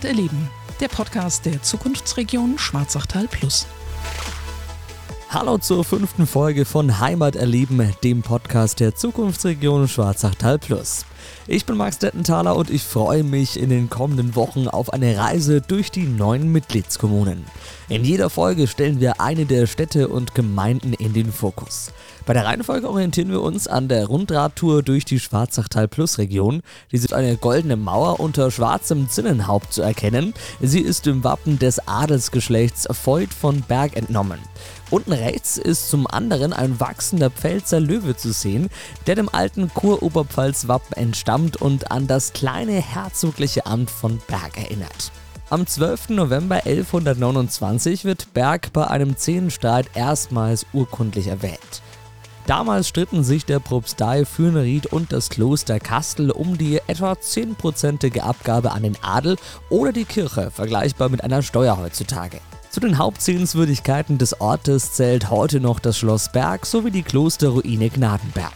Heimat erleben, der Podcast der Zukunftsregion Schwarzachtal Plus. Hallo zur fünften Folge von Heimat erleben, dem Podcast der Zukunftsregion Schwarzachtal Plus. Ich bin Max Dettenthaler und ich freue mich in den kommenden Wochen auf eine Reise durch die neuen Mitgliedskommunen. In jeder Folge stellen wir eine der Städte und Gemeinden in den Fokus. Bei der Reihenfolge orientieren wir uns an der Rundradtour durch die Schwarzachtal Plus Region. Diese ist eine goldene Mauer unter schwarzem Zinnenhaupt zu erkennen. Sie ist dem Wappen des Adelsgeschlechts Voigt von Berg entnommen. Unten rechts ist zum anderen ein wachsender Pfälzer Löwe zu sehen, der dem alten Kuroberpfalz-Wappen entstammt und an das kleine herzogliche Amt von Berg erinnert. Am 12. November 1129 wird Berg bei einem Zehnstreit erstmals urkundlich erwähnt. Damals stritten sich der Propstei Fürneried und das Kloster Kastel um die etwa 10%ige Abgabe an den Adel oder die Kirche, vergleichbar mit einer Steuer heutzutage. Zu den Hauptsehenswürdigkeiten des Ortes zählt heute noch das Schloss Berg sowie die Klosterruine Gnadenberg.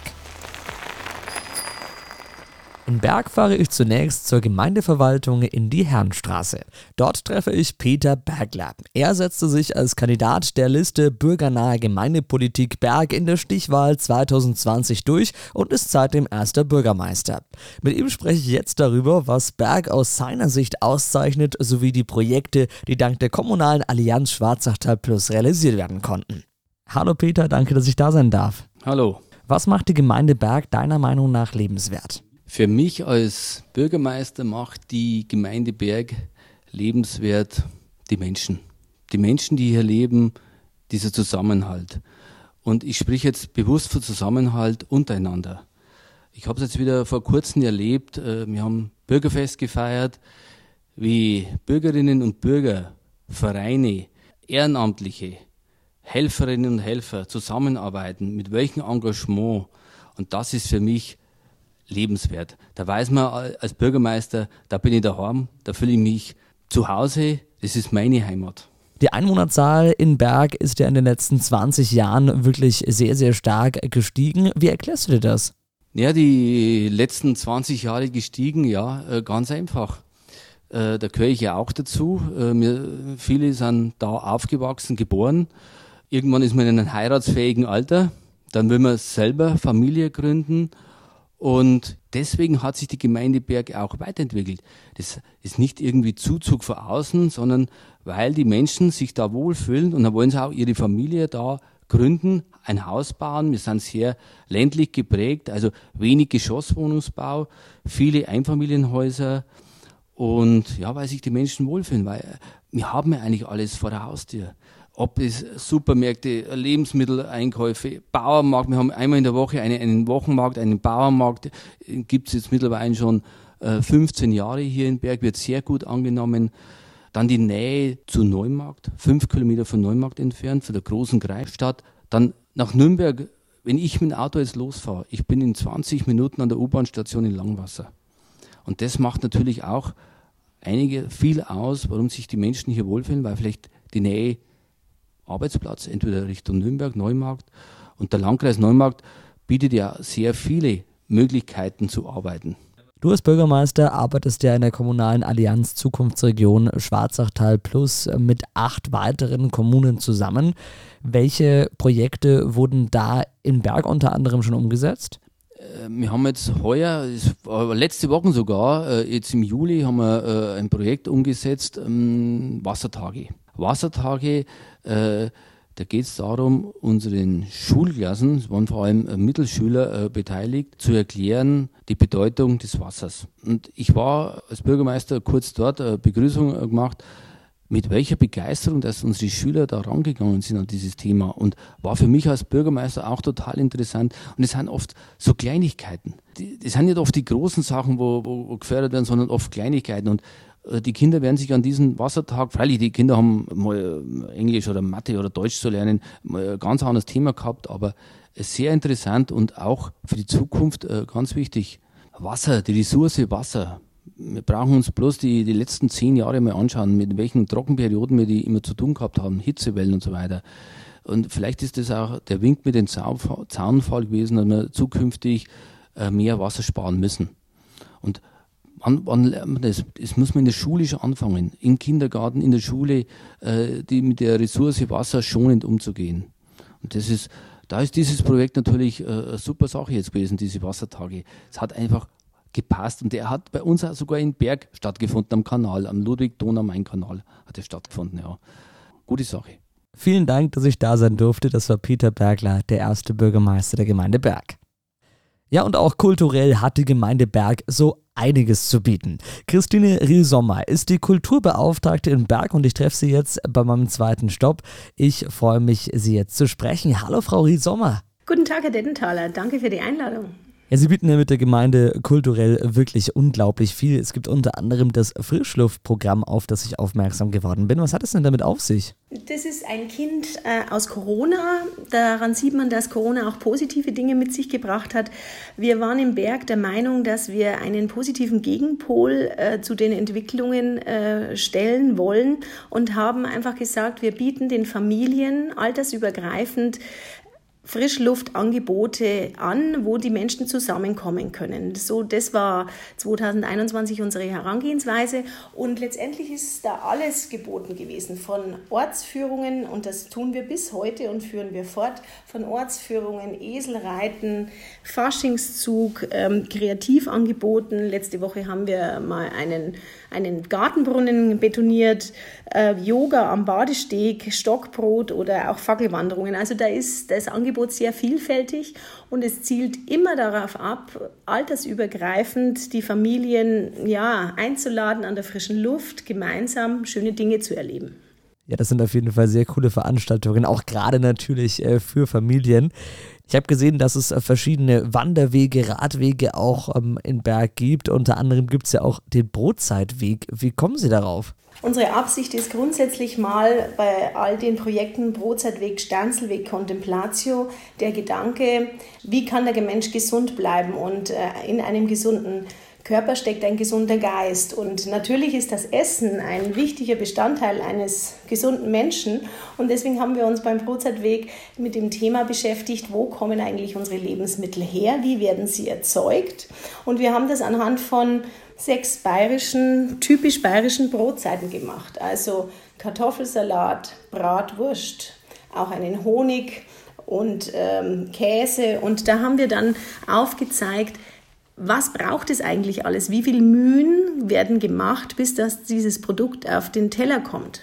In Berg fahre ich zunächst zur Gemeindeverwaltung in die Herrenstraße. Dort treffe ich Peter Bergler. Er setzte sich als Kandidat der Liste Bürgernahe Gemeindepolitik Berg in der Stichwahl 2020 durch und ist seitdem erster Bürgermeister. Mit ihm spreche ich jetzt darüber, was Berg aus seiner Sicht auszeichnet, sowie die Projekte, die dank der kommunalen Allianz Schwarzachtal Plus realisiert werden konnten. Hallo Peter, danke, dass ich da sein darf. Hallo. Was macht die Gemeinde Berg deiner Meinung nach lebenswert? Für mich als Bürgermeister macht die Gemeinde Berg lebenswert die Menschen. Die Menschen, die hier leben, dieser Zusammenhalt. Und ich spreche jetzt bewusst von Zusammenhalt untereinander. Ich habe es jetzt wieder vor kurzem erlebt. Äh, wir haben Bürgerfest gefeiert, wie Bürgerinnen und Bürger, Vereine, Ehrenamtliche, Helferinnen und Helfer zusammenarbeiten, mit welchem Engagement. Und das ist für mich lebenswert. Da weiß man als Bürgermeister, da bin ich daheim, da fühle ich mich zu Hause, das ist meine Heimat. Die Einwohnerzahl in Berg ist ja in den letzten 20 Jahren wirklich sehr, sehr stark gestiegen. Wie erklärst du dir das? Ja, die letzten 20 Jahre gestiegen, ja, äh, ganz einfach. Äh, da gehöre ich ja auch dazu. Äh, viele sind da aufgewachsen, geboren. Irgendwann ist man in einem heiratsfähigen Alter. Dann will man selber Familie gründen und deswegen hat sich die Gemeinde Berg auch weiterentwickelt. Das ist nicht irgendwie Zuzug von außen, sondern weil die Menschen sich da wohlfühlen und dann wollen sie auch ihre Familie da gründen, ein Haus bauen. Wir sind sehr ländlich geprägt, also wenig Geschosswohnungsbau, viele Einfamilienhäuser und ja, weil sich die Menschen wohlfühlen, weil wir haben ja eigentlich alles vor der Haustür ob es Supermärkte, Lebensmitteleinkäufe, Bauernmarkt. Wir haben einmal in der Woche eine, einen Wochenmarkt, einen Bauernmarkt. Gibt es jetzt mittlerweile schon äh, 15 Jahre hier in Berg, wird sehr gut angenommen. Dann die Nähe zu Neumarkt, fünf Kilometer von Neumarkt entfernt, von der großen Greifstadt. Dann nach Nürnberg, wenn ich mit dem Auto jetzt losfahre, ich bin in 20 Minuten an der U-Bahn-Station in Langwasser. Und das macht natürlich auch einige viel aus, warum sich die Menschen hier wohlfühlen, weil vielleicht die Nähe Arbeitsplatz, entweder Richtung Nürnberg, Neumarkt. Und der Landkreis Neumarkt bietet ja sehr viele Möglichkeiten zu arbeiten. Du als Bürgermeister arbeitest ja in der kommunalen Allianz Zukunftsregion Schwarzachtal Plus mit acht weiteren Kommunen zusammen. Welche Projekte wurden da in Berg unter anderem schon umgesetzt? Äh, wir haben jetzt heuer, letzte Woche sogar, äh, jetzt im Juli haben wir äh, ein Projekt umgesetzt, ähm, Wassertage. Wassertage, äh, da geht es darum, unseren Schulklassen, es waren vor allem äh, Mittelschüler äh, beteiligt, zu erklären die Bedeutung des Wassers. Und ich war als Bürgermeister kurz dort, äh, Begrüßung äh, gemacht, mit welcher Begeisterung, dass unsere Schüler da rangegangen sind an dieses Thema und war für mich als Bürgermeister auch total interessant. Und es sind oft so Kleinigkeiten. Das sind nicht oft die großen Sachen, wo, wo, wo gefördert werden, sondern oft Kleinigkeiten. Und die Kinder werden sich an diesen Wassertag, freilich die Kinder haben mal äh, Englisch oder Mathe oder Deutsch zu lernen, mal ein ganz anderes Thema gehabt, aber sehr interessant und auch für die Zukunft äh, ganz wichtig. Wasser, die Ressource Wasser. Wir brauchen uns bloß die, die letzten zehn Jahre mal anschauen, mit welchen Trockenperioden wir die immer zu tun gehabt haben, Hitzewellen und so weiter. Und vielleicht ist das auch der Wink mit dem Zaunfall gewesen, dass wir zukünftig mehr Wasser sparen müssen. Und wann, wann lernt man das? Das muss man in der Schule schon anfangen. Im Kindergarten, in der Schule, äh, die mit der Ressource Wasser schonend umzugehen. Und das ist, da ist dieses Projekt natürlich äh, eine super Sache jetzt gewesen, diese Wassertage. Es hat einfach gepasst und der hat bei uns sogar in Berg stattgefunden, am Kanal, am Ludwig-Donau-Main-Kanal hat er stattgefunden, ja. Gute Sache. Vielen Dank, dass ich da sein durfte. Das war Peter Bergler, der erste Bürgermeister der Gemeinde Berg. Ja, und auch kulturell hat die Gemeinde Berg so einiges zu bieten. Christine Rielsommer ist die Kulturbeauftragte in Berg und ich treffe sie jetzt bei meinem zweiten Stopp. Ich freue mich, sie jetzt zu sprechen. Hallo, Frau Rielsommer. Guten Tag, Herr Dettenthaler. Danke für die Einladung. Ja, sie bieten ja mit der Gemeinde kulturell wirklich unglaublich viel. Es gibt unter anderem das Frischluftprogramm, auf das ich aufmerksam geworden bin. Was hat es denn damit auf sich? Das ist ein Kind äh, aus Corona. Daran sieht man, dass Corona auch positive Dinge mit sich gebracht hat. Wir waren im Berg der Meinung, dass wir einen positiven Gegenpol äh, zu den Entwicklungen äh, stellen wollen und haben einfach gesagt, wir bieten den Familien altersübergreifend Frischluftangebote an, wo die Menschen zusammenkommen können. So, das war 2021 unsere Herangehensweise und letztendlich ist da alles geboten gewesen von Ortsführungen und das tun wir bis heute und führen wir fort von Ortsführungen, Eselreiten, Faschingszug, ähm, Kreativangeboten. Letzte Woche haben wir mal einen einen Gartenbrunnen betoniert, äh, Yoga am Badesteg, Stockbrot oder auch Fackelwanderungen. Also da ist das Angebot sehr vielfältig und es zielt immer darauf ab, altersübergreifend die Familien ja, einzuladen, an der frischen Luft gemeinsam schöne Dinge zu erleben. Ja, das sind auf jeden Fall sehr coole Veranstaltungen, auch gerade natürlich äh, für Familien. Ich habe gesehen, dass es äh, verschiedene Wanderwege, Radwege auch ähm, in Berg gibt. Unter anderem gibt es ja auch den Brotzeitweg. Wie kommen Sie darauf? Unsere Absicht ist grundsätzlich mal bei all den Projekten Brotzeitweg, Sternzelweg, Contemplatio der Gedanke, wie kann der Mensch gesund bleiben und äh, in einem gesunden Körper steckt ein gesunder Geist. Und natürlich ist das Essen ein wichtiger Bestandteil eines gesunden Menschen. Und deswegen haben wir uns beim Brotzeitweg mit dem Thema beschäftigt, wo kommen eigentlich unsere Lebensmittel her, wie werden sie erzeugt. Und wir haben das anhand von sechs bayerischen, typisch bayerischen Brotzeiten gemacht. Also Kartoffelsalat, Bratwurst, auch einen Honig und ähm, Käse. Und da haben wir dann aufgezeigt, was braucht es eigentlich alles? Wie viel Mühen werden gemacht, bis das, dieses Produkt auf den Teller kommt?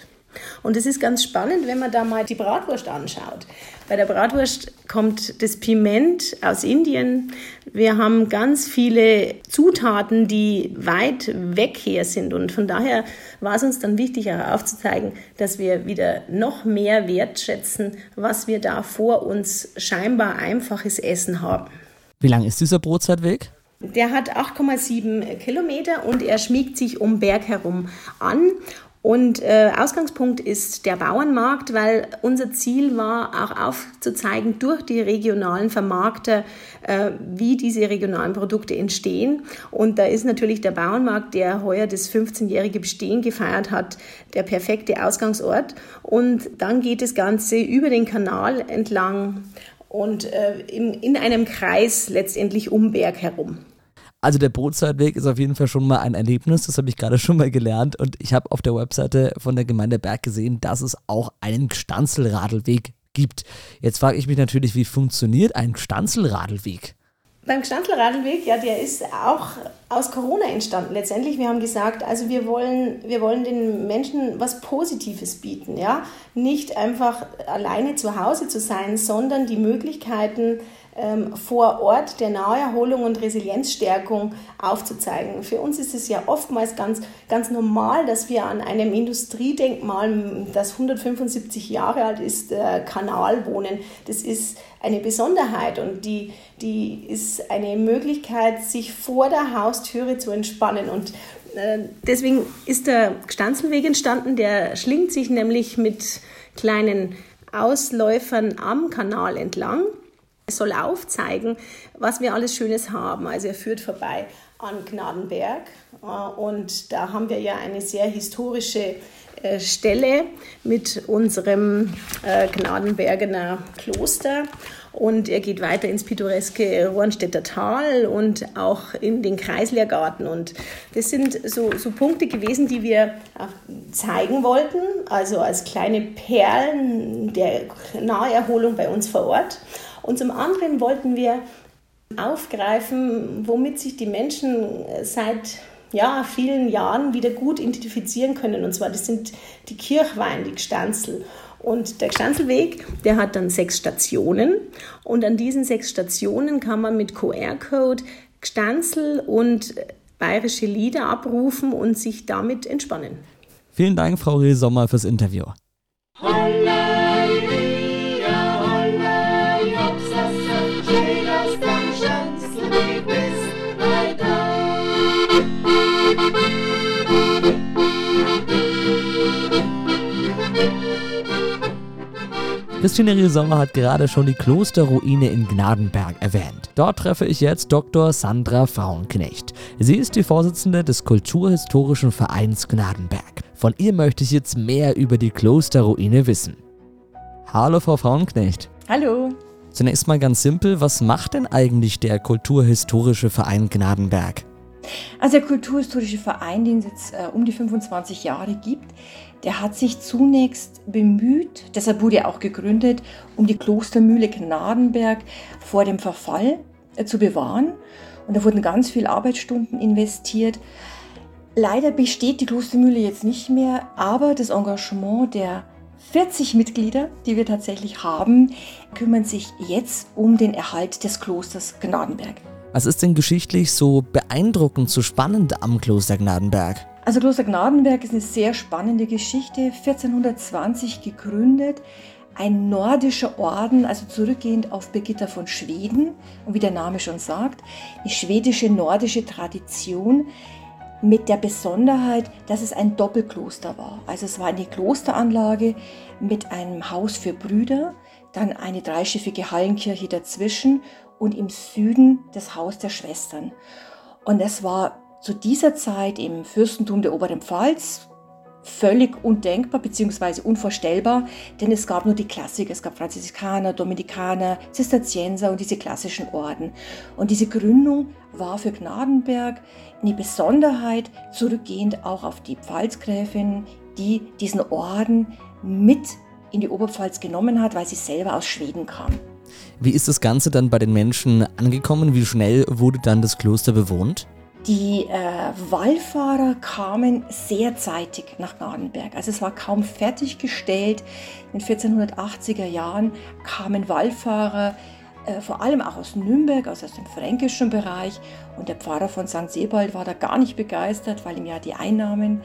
Und es ist ganz spannend, wenn man da mal die Bratwurst anschaut. Bei der Bratwurst kommt das Piment aus Indien. Wir haben ganz viele Zutaten, die weit weg her sind. Und von daher war es uns dann wichtig, auch aufzuzeigen, dass wir wieder noch mehr wertschätzen, was wir da vor uns scheinbar einfaches Essen haben. Wie lang ist dieser Brotzeitweg? Der hat 8,7 Kilometer und er schmiegt sich um Berg herum an. Und äh, Ausgangspunkt ist der Bauernmarkt, weil unser Ziel war auch aufzuzeigen durch die regionalen Vermarkter, äh, wie diese regionalen Produkte entstehen. Und da ist natürlich der Bauernmarkt, der heuer das 15-jährige Bestehen gefeiert hat, der perfekte Ausgangsort. Und dann geht das Ganze über den Kanal entlang und äh, in, in einem Kreis letztendlich um Berg herum. Also der Brotzeitweg ist auf jeden Fall schon mal ein Erlebnis, das habe ich gerade schon mal gelernt und ich habe auf der Webseite von der Gemeinde Berg gesehen, dass es auch einen Stanzelradelweg gibt. Jetzt frage ich mich natürlich, wie funktioniert ein Stanzelradelweg? Beim Gstantelradelweg, ja, der ist auch aus Corona entstanden. Letztendlich, wir haben gesagt, also wir wollen, wir wollen den Menschen was Positives bieten, ja. Nicht einfach alleine zu Hause zu sein, sondern die Möglichkeiten, ähm, vor Ort der Naherholung und Resilienzstärkung aufzuzeigen. Für uns ist es ja oftmals ganz, ganz normal, dass wir an einem Industriedenkmal, das 175 Jahre alt ist, äh, Kanal wohnen. Das ist eine Besonderheit und die, die ist eine Möglichkeit, sich vor der Haustüre zu entspannen. Und äh, deswegen ist der Stanzelweg entstanden, der schlingt sich nämlich mit kleinen Ausläufern am Kanal entlang. Es soll aufzeigen, was wir alles Schönes haben. Also er führt vorbei an Gnadenberg äh, und da haben wir ja eine sehr historische äh, Stelle mit unserem Gnadenbergener Kloster. Und er geht weiter ins pittoreske Rohrnstädter Tal und auch in den Kreislehrgarten. Und das sind so, so Punkte gewesen, die wir zeigen wollten, also als kleine Perlen der Naherholung bei uns vor Ort. Und zum anderen wollten wir aufgreifen, womit sich die Menschen seit ja, vielen Jahren wieder gut identifizieren können. Und zwar, das sind die Kirchwein, die Gstanzel. Und der Gstanzelweg, der hat dann sechs Stationen. Und an diesen sechs Stationen kann man mit QR-Code Gstanzel und bayerische Lieder abrufen und sich damit entspannen. Vielen Dank, Frau Rehsommer, fürs Interview. Christine Riesommer hat gerade schon die Klosterruine in Gnadenberg erwähnt. Dort treffe ich jetzt Dr. Sandra Frauenknecht. Sie ist die Vorsitzende des Kulturhistorischen Vereins Gnadenberg. Von ihr möchte ich jetzt mehr über die Klosterruine wissen. Hallo, Frau Frauenknecht. Hallo. Zunächst mal ganz simpel, was macht denn eigentlich der Kulturhistorische Verein Gnadenberg? Also der Kulturhistorische Verein, den es jetzt äh, um die 25 Jahre gibt, der hat sich zunächst bemüht, deshalb wurde er auch gegründet, um die Klostermühle Gnadenberg vor dem Verfall äh, zu bewahren. Und da wurden ganz viele Arbeitsstunden investiert. Leider besteht die Klostermühle jetzt nicht mehr, aber das Engagement der 40 Mitglieder, die wir tatsächlich haben, kümmern sich jetzt um den Erhalt des Klosters Gnadenberg. Was ist denn geschichtlich so beeindruckend, so spannend am Kloster Gnadenberg? Also Kloster Gnadenberg ist eine sehr spannende Geschichte. 1420 gegründet, ein nordischer Orden, also zurückgehend auf Birgitta von Schweden. Und wie der Name schon sagt, die schwedische nordische Tradition mit der Besonderheit, dass es ein Doppelkloster war. Also es war eine Klosteranlage mit einem Haus für Brüder, dann eine dreischiffige Hallenkirche dazwischen und im Süden das Haus der Schwestern. Und es war zu dieser Zeit im Fürstentum der Oberen Pfalz völlig undenkbar bzw. unvorstellbar, denn es gab nur die Klassiker, es gab Franziskaner, Dominikaner, Zisterzienser und diese klassischen Orden. Und diese Gründung war für Gnadenberg eine Besonderheit, zurückgehend auch auf die Pfalzgräfin, die diesen Orden mit in die Oberpfalz genommen hat, weil sie selber aus Schweden kam. Wie ist das Ganze dann bei den Menschen angekommen? Wie schnell wurde dann das Kloster bewohnt? Die äh, Wallfahrer kamen sehr zeitig nach Gnadenberg. Also es war kaum fertiggestellt. In den 1480er Jahren kamen Wallfahrer äh, vor allem auch aus Nürnberg, also aus dem fränkischen Bereich. Und der Pfarrer von St. Sebald war da gar nicht begeistert, weil ihm ja die Einnahmen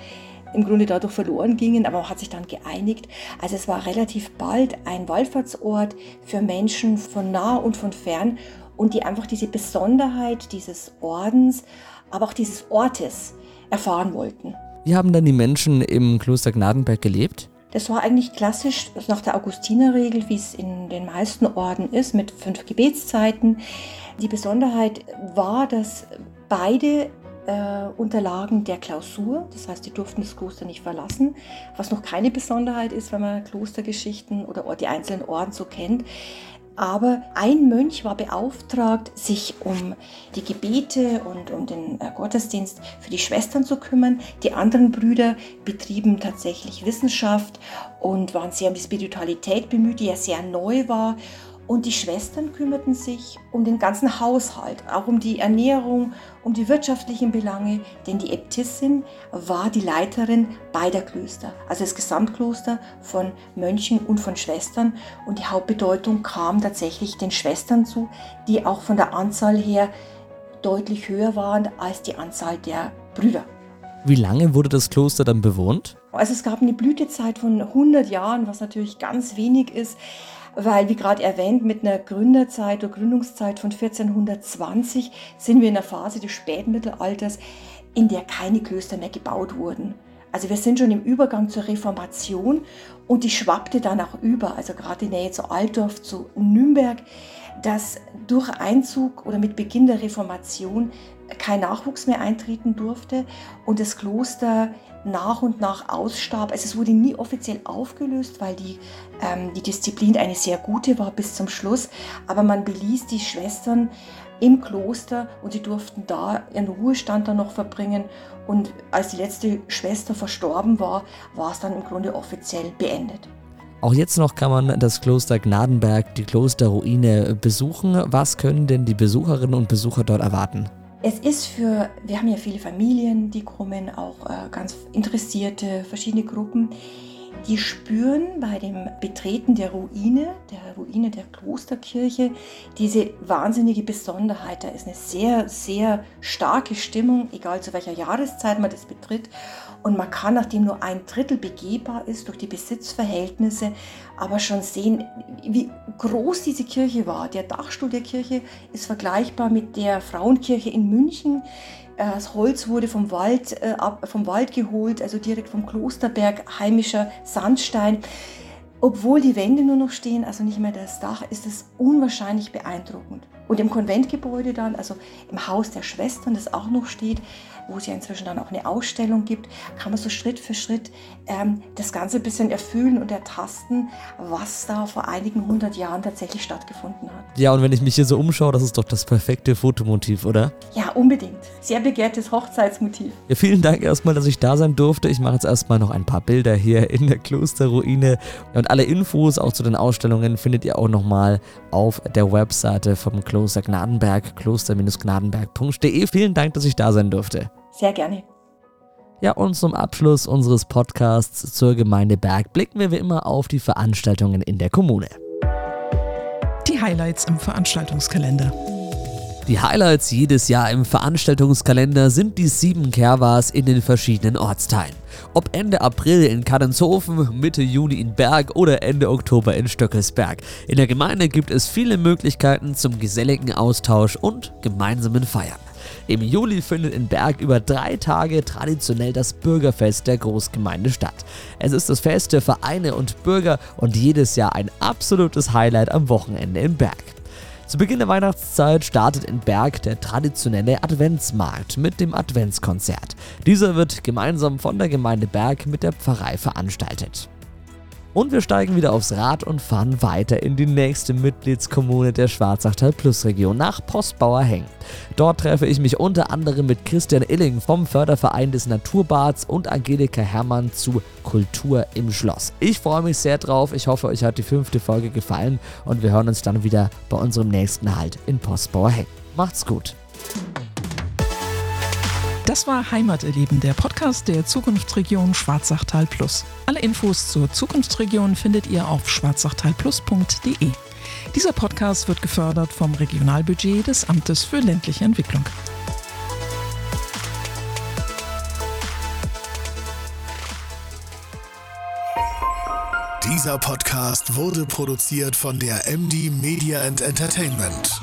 im Grunde dadurch verloren gingen, aber man hat sich dann geeinigt. Also es war relativ bald ein Wallfahrtsort für Menschen von nah und von fern und die einfach diese Besonderheit dieses Ordens aber auch dieses Ortes erfahren wollten. Wie haben dann die Menschen im Kloster Gnadenberg gelebt? Das war eigentlich klassisch nach der Augustinerregel, wie es in den meisten Orden ist, mit fünf Gebetszeiten. Die Besonderheit war, dass beide äh, unterlagen der Klausur, das heißt, die durften das Kloster nicht verlassen, was noch keine Besonderheit ist, wenn man Klostergeschichten oder die einzelnen Orden so kennt. Aber ein Mönch war beauftragt, sich um die Gebete und um den äh, Gottesdienst für die Schwestern zu kümmern. Die anderen Brüder betrieben tatsächlich Wissenschaft und waren sehr um die Spiritualität bemüht, die ja sehr neu war. Und die Schwestern kümmerten sich um den ganzen Haushalt, auch um die Ernährung, um die wirtschaftlichen Belange, denn die Äbtissin war die Leiterin beider Klöster, also das Gesamtkloster von Mönchen und von Schwestern. Und die Hauptbedeutung kam tatsächlich den Schwestern zu, die auch von der Anzahl her deutlich höher waren als die Anzahl der Brüder. Wie lange wurde das Kloster dann bewohnt? Also es gab eine Blütezeit von 100 Jahren, was natürlich ganz wenig ist weil, wie gerade erwähnt, mit einer Gründerzeit oder Gründungszeit von 1420 sind wir in der Phase des Spätmittelalters, in der keine Klöster mehr gebaut wurden. Also wir sind schon im Übergang zur Reformation und die schwappte dann auch über, also gerade der Nähe zu Altdorf, zu Nürnberg, dass durch Einzug oder mit Beginn der Reformation kein Nachwuchs mehr eintreten durfte und das Kloster nach und nach ausstarb. Also es wurde nie offiziell aufgelöst, weil die, ähm, die Disziplin eine sehr gute war bis zum Schluss. Aber man beließ die Schwestern im Kloster und sie durften da ihren Ruhestand dann noch verbringen. Und als die letzte Schwester verstorben war, war es dann im Grunde offiziell beendet. Auch jetzt noch kann man das Kloster Gnadenberg, die Klosterruine, besuchen. Was können denn die Besucherinnen und Besucher dort erwarten? Es ist für, wir haben ja viele Familien, die kommen, auch äh, ganz interessierte, verschiedene Gruppen, die spüren bei dem Betreten der Ruine, der Ruine der Klosterkirche, diese wahnsinnige Besonderheit. Da ist eine sehr, sehr starke Stimmung, egal zu welcher Jahreszeit man das betritt. Und man kann, nachdem nur ein Drittel begehbar ist durch die Besitzverhältnisse, aber schon sehen, wie groß diese Kirche war. Der Dachstuhl der Kirche ist vergleichbar mit der Frauenkirche in München. Äh, das Holz wurde vom Wald, äh, vom Wald geholt, also direkt vom Klosterberg, heimischer Sandstein. Obwohl die Wände nur noch stehen, also nicht mehr das Dach, ist es unwahrscheinlich beeindruckend. Und im Konventgebäude dann, also im Haus der Schwestern, das auch noch steht, wo es ja inzwischen dann auch eine Ausstellung gibt, kann man so Schritt für Schritt ähm, das Ganze ein bisschen erfüllen und ertasten, was da vor einigen hundert Jahren tatsächlich stattgefunden hat. Ja, und wenn ich mich hier so umschaue, das ist doch das perfekte Fotomotiv, oder? Ja, unbedingt. Sehr begehrtes Hochzeitsmotiv. Ja, vielen Dank erstmal, dass ich da sein durfte. Ich mache jetzt erstmal noch ein paar Bilder hier in der Klosterruine. Und alle Infos auch zu den Ausstellungen findet ihr auch nochmal auf der Webseite vom Kloster Gnadenberg, kloster-gnadenberg.de. Vielen Dank, dass ich da sein durfte. Sehr gerne. Ja, und zum Abschluss unseres Podcasts zur Gemeinde Berg blicken wir wie immer auf die Veranstaltungen in der Kommune. Die Highlights im Veranstaltungskalender. Die Highlights jedes Jahr im Veranstaltungskalender sind die sieben Kerwas in den verschiedenen Ortsteilen. Ob Ende April in Kadenzhofen, Mitte Juni in Berg oder Ende Oktober in Stöckelsberg. In der Gemeinde gibt es viele Möglichkeiten zum geselligen Austausch und gemeinsamen Feiern. Im Juli findet in Berg über drei Tage traditionell das Bürgerfest der Großgemeinde statt. Es ist das Fest der Vereine und Bürger und jedes Jahr ein absolutes Highlight am Wochenende in Berg. Zu Beginn der Weihnachtszeit startet in Berg der traditionelle Adventsmarkt mit dem Adventskonzert. Dieser wird gemeinsam von der Gemeinde Berg mit der Pfarrei veranstaltet. Und wir steigen wieder aufs Rad und fahren weiter in die nächste Mitgliedskommune der Schwarzachtal Plus Region nach Postbauer Heng. Dort treffe ich mich unter anderem mit Christian Illing vom Förderverein des Naturbads und Angelika Herrmann zu Kultur im Schloss. Ich freue mich sehr drauf. Ich hoffe, euch hat die fünfte Folge gefallen und wir hören uns dann wieder bei unserem nächsten Halt in Postbauer Heng. Macht's gut. Das war Heimaterleben, der Podcast der Zukunftsregion Schwarzachtal Plus. Alle Infos zur Zukunftsregion findet ihr auf schwarzachtalplus.de. Dieser Podcast wird gefördert vom Regionalbudget des Amtes für ländliche Entwicklung. Dieser Podcast wurde produziert von der MD Media and Entertainment.